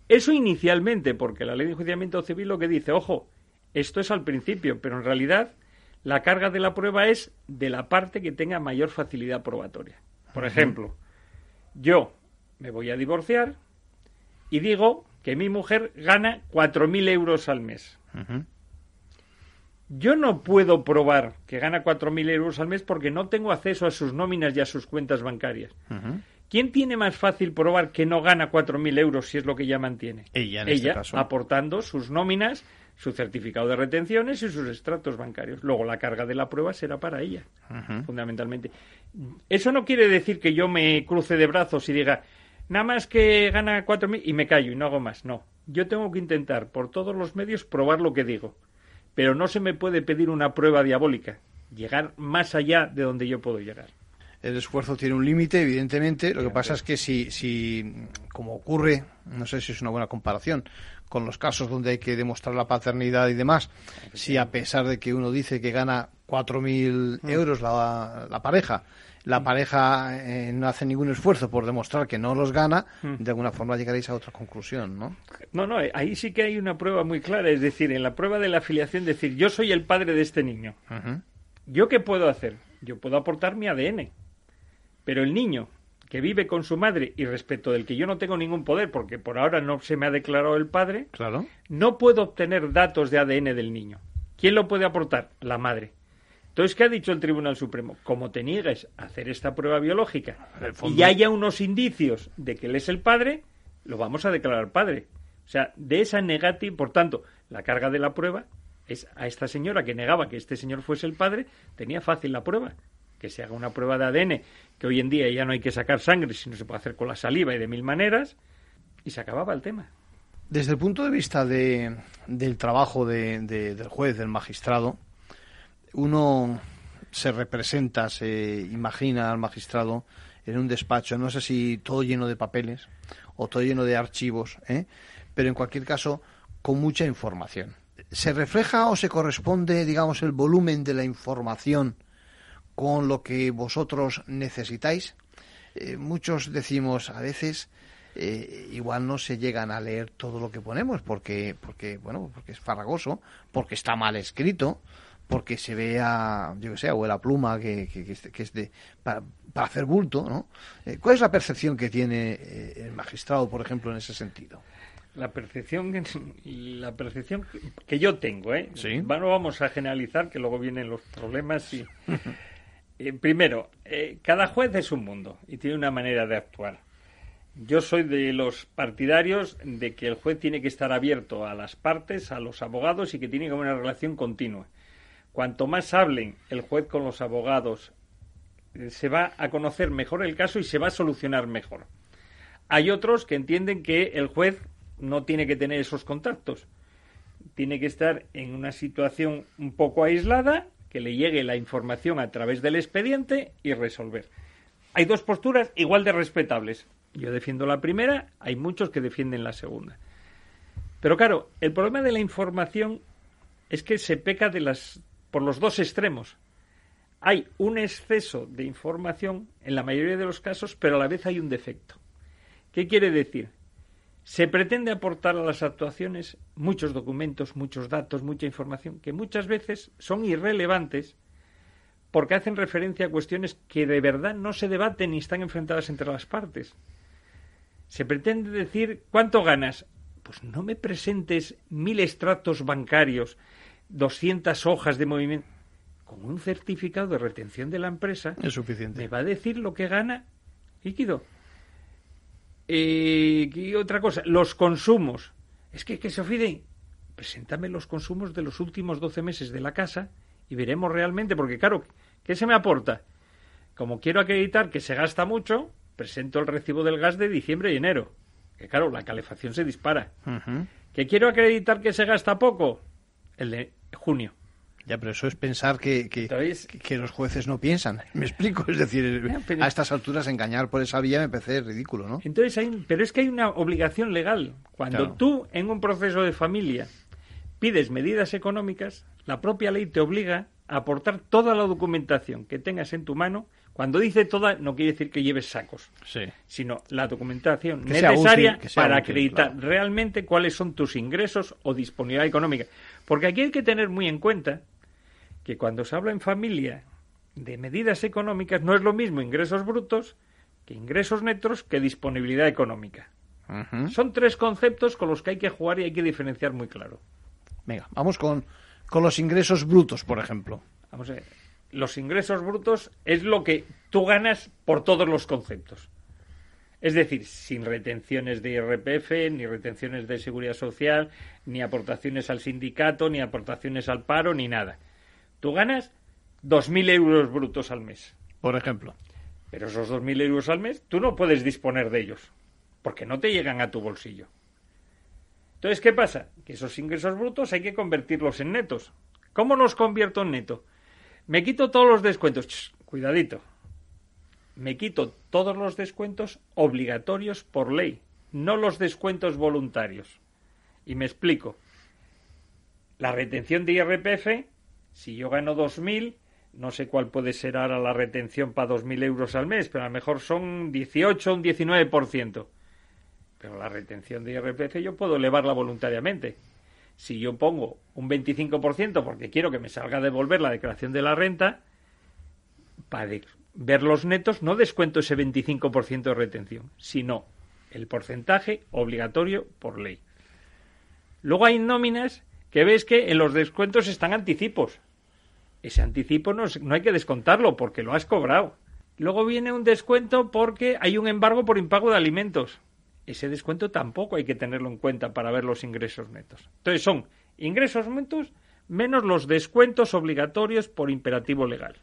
Eso inicialmente, porque la ley de enjuiciamiento civil lo que dice, ojo, esto es al principio, pero en realidad la carga de la prueba es de la parte que tenga mayor facilidad probatoria. Por ejemplo, yo me voy a divorciar y digo que mi mujer gana 4.000 euros al mes. Yo no puedo probar que gana 4.000 euros al mes porque no tengo acceso a sus nóminas y a sus cuentas bancarias. ¿Quién tiene más fácil probar que no gana 4.000 euros si es lo que ya mantiene? Ella, en este caso. aportando sus nóminas su certificado de retenciones y sus extractos bancarios. Luego la carga de la prueba será para ella, fundamentalmente. Eso no quiere decir que yo me cruce de brazos y diga, nada más que gana cuatro mil y me callo y no hago más. No, yo tengo que intentar por todos los medios probar lo que digo. Pero no se me puede pedir una prueba diabólica, llegar más allá de donde yo puedo llegar el esfuerzo tiene un límite, evidentemente. Lo que pasa es que si, si, como ocurre, no sé si es una buena comparación, con los casos donde hay que demostrar la paternidad y demás, si a pesar de que uno dice que gana 4.000 mm. euros la, la pareja, la mm. pareja eh, no hace ningún esfuerzo por demostrar que no los gana, mm. de alguna forma llegaréis a otra conclusión, ¿no? No, no, ahí sí que hay una prueba muy clara, es decir, en la prueba de la afiliación, decir, yo soy el padre de este niño. ¿Yo qué puedo hacer? Yo puedo aportar mi ADN, pero el niño que vive con su madre y respecto del que yo no tengo ningún poder porque por ahora no se me ha declarado el padre, claro. no puedo obtener datos de ADN del niño. ¿Quién lo puede aportar? La madre. Entonces, ¿qué ha dicho el Tribunal Supremo? Como te niegues a hacer esta prueba biológica y haya unos indicios de que él es el padre, lo vamos a declarar padre. O sea, de esa negativa, por tanto, la carga de la prueba es a esta señora que negaba que este señor fuese el padre, tenía fácil la prueba que se haga una prueba de ADN, que hoy en día ya no hay que sacar sangre, sino se puede hacer con la saliva y de mil maneras, y se acababa el tema. Desde el punto de vista de, del trabajo de, del juez, del magistrado, uno se representa, se imagina al magistrado en un despacho, no sé si todo lleno de papeles o todo lleno de archivos, ¿eh? pero en cualquier caso con mucha información. ¿Se refleja o se corresponde, digamos, el volumen de la información con lo que vosotros necesitáis? Eh, muchos decimos a veces eh, igual no se llegan a leer todo lo que ponemos porque porque bueno porque es farragoso porque está mal escrito porque se vea yo que sé o la pluma que, que, es de para, hacer bulto no eh, cuál es la percepción que tiene el magistrado por ejemplo en ese sentido la percepción la percepción que yo tengo eh ¿Sí? bueno vamos a generalizar que luego vienen los problemas y primero cada juez es un mundo y tiene una manera de actuar yo soy de los partidarios de que el juez tiene que estar abierto a las partes, a los abogados y que tiene que haber una relación continua. Cuanto más hablen el juez con los abogados, eh, se va a conocer mejor el caso y se va a solucionar mejor. Hay otros que entienden que el juez no tiene que tener esos contactos. Tiene que estar en una situación un poco aislada, que le llegue la información a través del expediente y resolver. Hay dos posturas igual de respetables. Yo defiendo la primera, hay muchos que defienden la segunda. Pero claro, el problema de la información es que se peca de las, por los dos extremos. Hay un exceso de información en la mayoría de los casos, pero a la vez hay un defecto. ¿Qué quiere decir? Se pretende aportar a las actuaciones muchos documentos, muchos datos, mucha información, que muchas veces son irrelevantes porque hacen referencia a cuestiones que de verdad no se debaten ni están enfrentadas entre las partes. Se pretende decir cuánto ganas. Pues no me presentes mil extractos bancarios, doscientas hojas de movimiento. Con un certificado de retención de la empresa. Es suficiente. Me va a decir lo que gana líquido. Eh, y otra cosa, los consumos. Es que, que se ofide. Preséntame los consumos de los últimos 12 meses de la casa y veremos realmente, porque claro, ¿qué se me aporta? Como quiero acreditar que se gasta mucho, presento el recibo del gas de diciembre y enero. Que claro, la calefacción se dispara. ¿Que quiero acreditar que se gasta poco? El de junio. Ya, pero eso es pensar que, que, que, los jueces no piensan. Me explico. Es decir, a estas alturas engañar por esa vía me parece ridículo, ¿no? Entonces, hay, pero es que hay una obligación legal. Cuando tú, en un proceso de familia, pides medidas económicas, la propia ley te obliga a aportar toda la documentación que tengas en tu mano cuando dice toda, no quiere decir que lleves sacos, sino la documentación necesaria para acreditar realmente cuáles son tus ingresos o disponibilidad económica. Porque aquí hay que tener muy en cuenta que cuando se habla en familia de medidas económicas no es lo mismo ingresos brutos que ingresos netos que disponibilidad económica. Son tres conceptos con los que hay que jugar y hay que diferenciar muy claro. Venga, vamos con, con los ingresos brutos, por ejemplo. Vamos a ver los ingresos brutos es lo que tú ganas por todos los conceptos. Es decir, sin retenciones de IRPF, ni retenciones de seguridad social, ni aportaciones al sindicato, ni aportaciones al paro, ni nada. Tú ganas 2.000 euros brutos al mes. Por ejemplo. Pero esos 2.000 euros al mes tú no puedes disponer de ellos, porque no te llegan a tu bolsillo. Entonces, ¿qué pasa? Que esos ingresos brutos hay que convertirlos en netos. ¿Cómo los convierto en neto? Me quito todos los descuentos. cuidadito. Me quito todos los descuentos obligatorios por ley, no los descuentos voluntarios. Y me explico. La retención de IRPF, si yo gano 2.000, no sé cuál puede ser ahora la retención para 2.000 euros al mes, pero a lo mejor son 18 o un 19%. Pero la retención de IRPF yo puedo elevarla voluntariamente si yo pongo un 25% porque quiero que me salga a devolver la declaración de la renta, para ver los netos no descuento ese 25% de retención, sino el porcentaje obligatorio por ley. Luego hay nóminas que ves que en los descuentos están anticipos. Ese anticipo no, no hay que descontarlo porque lo has cobrado. Luego viene un descuento porque hay un embargo por impago de alimentos ese descuento tampoco hay que tenerlo en cuenta para ver los ingresos netos. Entonces son ingresos netos menos los descuentos obligatorios por imperativo legal.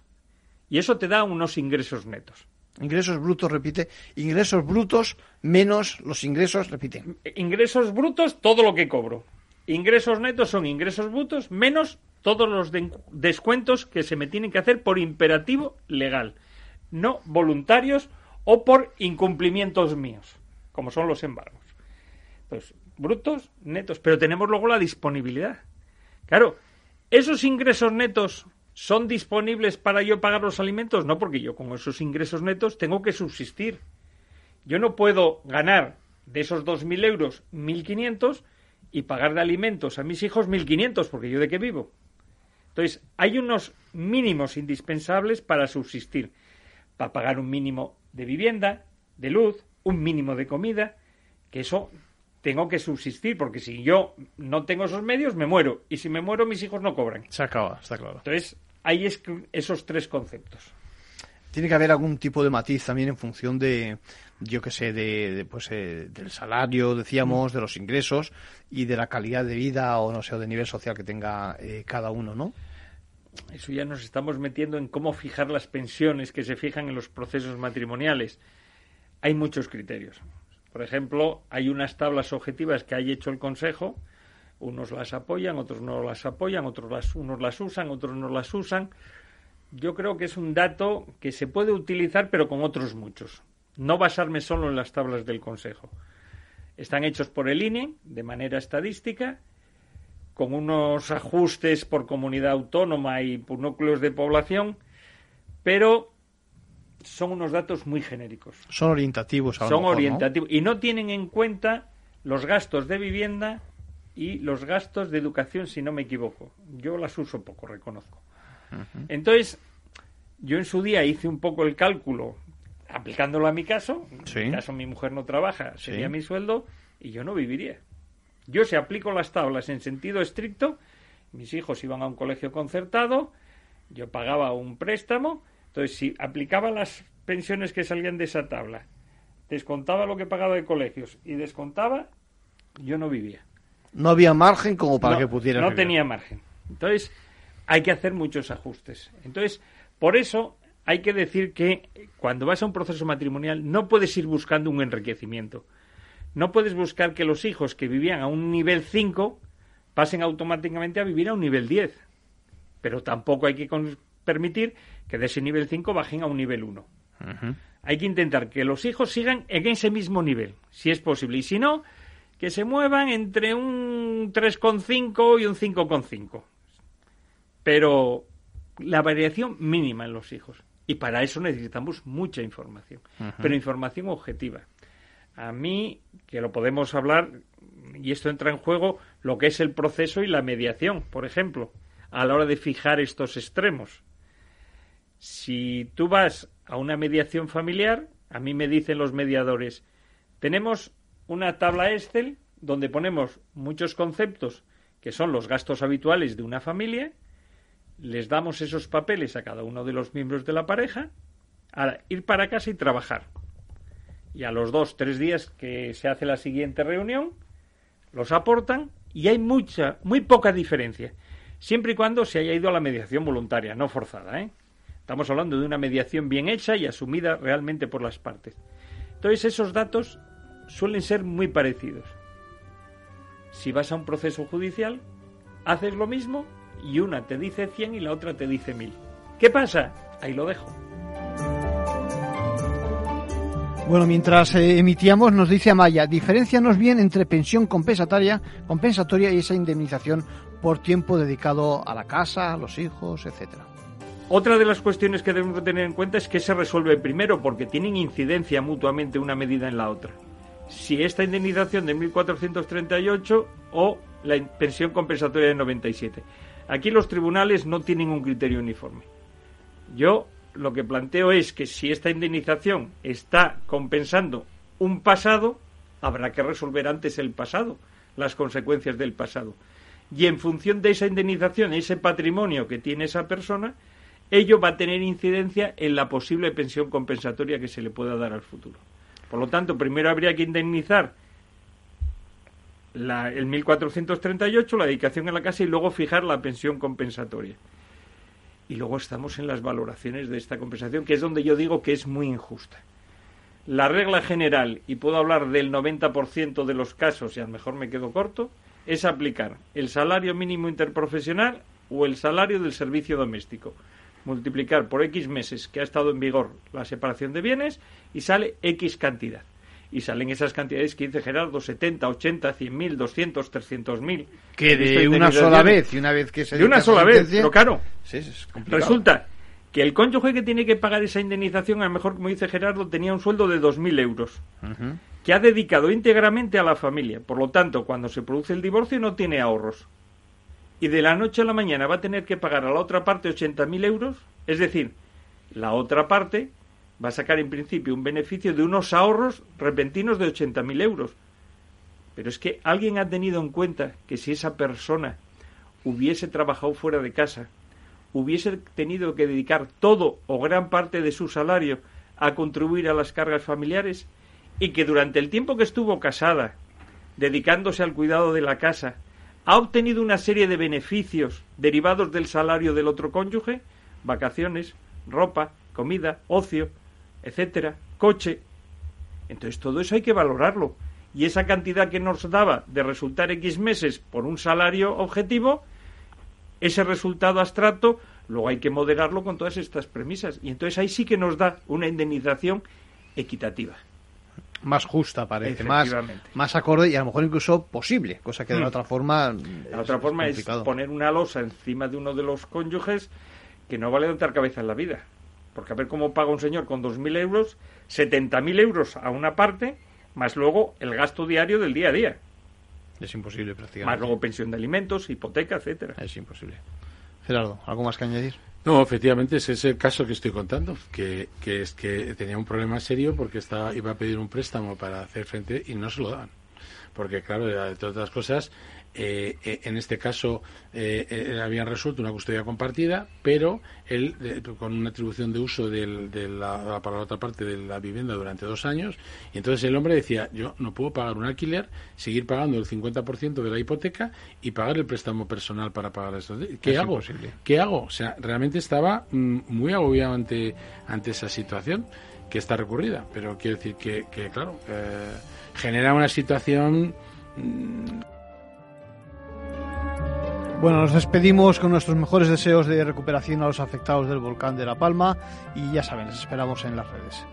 Y eso te da unos ingresos netos. Ingresos brutos, repite. Ingresos brutos menos los ingresos, repite. Ingresos brutos, todo lo que cobro. Ingresos netos son ingresos brutos menos todos los descuentos que se me tienen que hacer por imperativo legal, no voluntarios o por incumplimientos míos, como son los embargos. Pues brutos, netos, pero tenemos luego la disponibilidad. Claro, esos ingresos netos ¿Son disponibles para yo pagar los alimentos? No, porque yo con esos ingresos netos tengo que subsistir. Yo no puedo ganar de esos 2.000 euros 1.500 y pagar de alimentos a mis hijos 1.500, porque yo de qué vivo. Entonces, hay unos mínimos indispensables para subsistir, para pagar un mínimo de vivienda, de luz, un mínimo de comida, que eso tengo que subsistir, porque si yo no tengo esos medios, me muero. Y si me muero, mis hijos no cobran. Se acaba, está claro. Entonces, hay esos tres conceptos. Tiene que haber algún tipo de matiz también en función de, yo qué sé, de, pues, eh, del salario, decíamos, de los ingresos y de la calidad de vida o no sé, o de nivel social que tenga eh, cada uno, ¿no? Eso ya nos estamos metiendo en cómo fijar las pensiones que se fijan en los procesos matrimoniales. Hay muchos criterios. Por ejemplo, hay unas tablas objetivas que ha hecho el Consejo unos las apoyan, otros no las apoyan, otros las, unos las usan, otros no las usan. Yo creo que es un dato que se puede utilizar, pero con otros muchos. No basarme solo en las tablas del Consejo. Están hechos por el INE de manera estadística, con unos ajustes por comunidad autónoma y por núcleos de población, pero son unos datos muy genéricos. Son orientativos. son orientativos y no tienen en cuenta los gastos de vivienda y los gastos de educación, si no me equivoco. Yo las uso poco, reconozco. Entonces, yo en su día hice un poco el cálculo, aplicándolo a mi caso. En mi caso, mi mujer no trabaja, sería mi sueldo y yo no viviría. Yo, si aplico las tablas en sentido estricto, mis hijos iban a un colegio concertado, yo pagaba un préstamo, entonces si aplicaba las pensiones que salían de esa tabla, descontaba lo que pagaba de colegios y descontaba, yo no vivía. No había margen como para que pudiera. No tenía margen. Entonces, hay que hacer muchos ajustes. Entonces, por eso hay que decir que cuando vas a un proceso matrimonial no puedes ir buscando un enriquecimiento. No puedes buscar que los hijos que vivían a un nivel 5 pasen automáticamente a vivir a un nivel 10. Pero tampoco hay que permitir que de ese nivel 5 bajen a un nivel 1. Hay que intentar que los hijos sigan en ese mismo nivel, si es posible. Y si no, que se muevan entre un 3,5 y un 5,5. Pero la variación mínima en los hijos. Y para eso necesitamos mucha información, pero información objetiva. A mí, que lo podemos hablar, y esto entra en juego, lo que es el proceso y la mediación, por ejemplo, a la hora de fijar estos extremos. Si tú vas a una mediación familiar, a mí me dicen los mediadores, tenemos una tabla Excel donde ponemos muchos conceptos que son los gastos habituales de una familia, les damos esos papeles a cada uno de los miembros de la pareja, a ir para casa y trabajar. Y a los dos, tres días que se hace la siguiente reunión, los aportan y hay mucha, muy poca diferencia, siempre y cuando se haya ido a la mediación voluntaria, no forzada. ¿eh? Estamos hablando de una mediación bien hecha y asumida realmente por las partes. Entonces esos datos suelen ser muy parecidos. Si vas a un proceso judicial, haces lo mismo y una te dice 100 y la otra te dice 1000. ¿Qué pasa? Ahí lo dejo. Bueno, mientras eh, emitíamos, nos dice Amaya, diferencianos bien entre pensión compensatoria, compensatoria y esa indemnización por tiempo dedicado a la casa, a los hijos, etcétera. Otra de las cuestiones que debemos tener en cuenta es que se resuelve primero porque tienen incidencia mutuamente una medida en la otra si esta indemnización de 1.438 o la pensión compensatoria de 97. Aquí los tribunales no tienen un criterio uniforme. Yo lo que planteo es que si esta indemnización está compensando un pasado, habrá que resolver antes el pasado, las consecuencias del pasado. Y en función de esa indemnización, ese patrimonio que tiene esa persona, ello va a tener incidencia en la posible pensión compensatoria que se le pueda dar al futuro. Por lo tanto, primero habría que indemnizar la, el 1438, la dedicación a la casa, y luego fijar la pensión compensatoria. Y luego estamos en las valoraciones de esta compensación, que es donde yo digo que es muy injusta. La regla general, y puedo hablar del 90% de los casos, y a lo mejor me quedo corto, es aplicar el salario mínimo interprofesional o el salario del servicio doméstico. Multiplicar por X meses que ha estado en vigor la separación de bienes y sale X cantidad. Y salen esas cantidades que dice Gerardo, 70, 80, 100 mil, 200, 300 mil. Que de una sola vez, y una vez que se De una sola vez, pero claro. Sí, es. Resulta que el cónyuge que tiene que pagar esa indemnización, a lo mejor, como dice Gerardo, tenía un sueldo de 2.000 euros, que ha dedicado íntegramente a la familia. Por lo tanto, cuando se produce el divorcio no tiene ahorros. Y de la noche a la mañana va a tener que pagar a la otra parte 80.000 euros. Es decir, la otra parte va a sacar en principio un beneficio de unos ahorros repentinos de 80.000 euros. Pero es que alguien ha tenido en cuenta que si esa persona hubiese trabajado fuera de casa, hubiese tenido que dedicar todo o gran parte de su salario a contribuir a las cargas familiares y que durante el tiempo que estuvo casada, dedicándose al cuidado de la casa, ha obtenido una serie de beneficios derivados del salario del otro cónyuge, vacaciones, ropa, comida, ocio, etcétera, coche. Entonces todo eso hay que valorarlo. Y esa cantidad que nos daba de resultar X meses por un salario objetivo, ese resultado abstracto, luego hay que moderarlo con todas estas premisas. Y entonces ahí sí que nos da una indemnización equitativa. Más justa, parece, más, más acorde y a lo mejor incluso posible, cosa que de la Mm. otra forma. La otra forma es complicado. poner una losa encima de uno de los cónyuges que no vale dar cabeza en la vida. Porque a ver cómo paga un señor con 2.000 euros, 70.000 euros a una parte, más luego el gasto diario del día a día. Es imposible prácticamente. Más luego pensión de alimentos, hipoteca, etcétera. Es imposible. Gerardo, ¿algo más que añadir? No, efectivamente, ese es el caso que estoy contando, que, que es que tenía un problema serio porque estaba, iba a pedir un préstamo para hacer frente y no se lo daban. Porque, claro, entre otras cosas, eh, eh, en este caso eh, eh, habían resuelto una custodia compartida, pero él, eh, con una atribución de uso del- de la, para la otra parte de la vivienda durante dos años, y entonces el hombre decía, yo no puedo pagar un alquiler, seguir pagando el 50% de la hipoteca y pagar el préstamo personal para pagar eso. ¿Qué Es hago? imposible. ¿Qué hago? O sea, realmente estaba mm, muy agobiado ante, ante esa situación que está recurrida. Pero quiero decir que, que, claro, genera una situación. Bueno, nos despedimos con nuestros mejores deseos de recuperación a los afectados del volcán de La Palma y ya saben, les esperamos en las redes.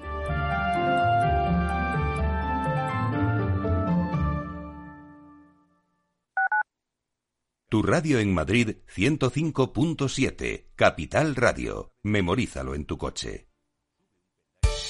Tu radio en Madrid 105.7, Capital Radio. Memorízalo en tu coche.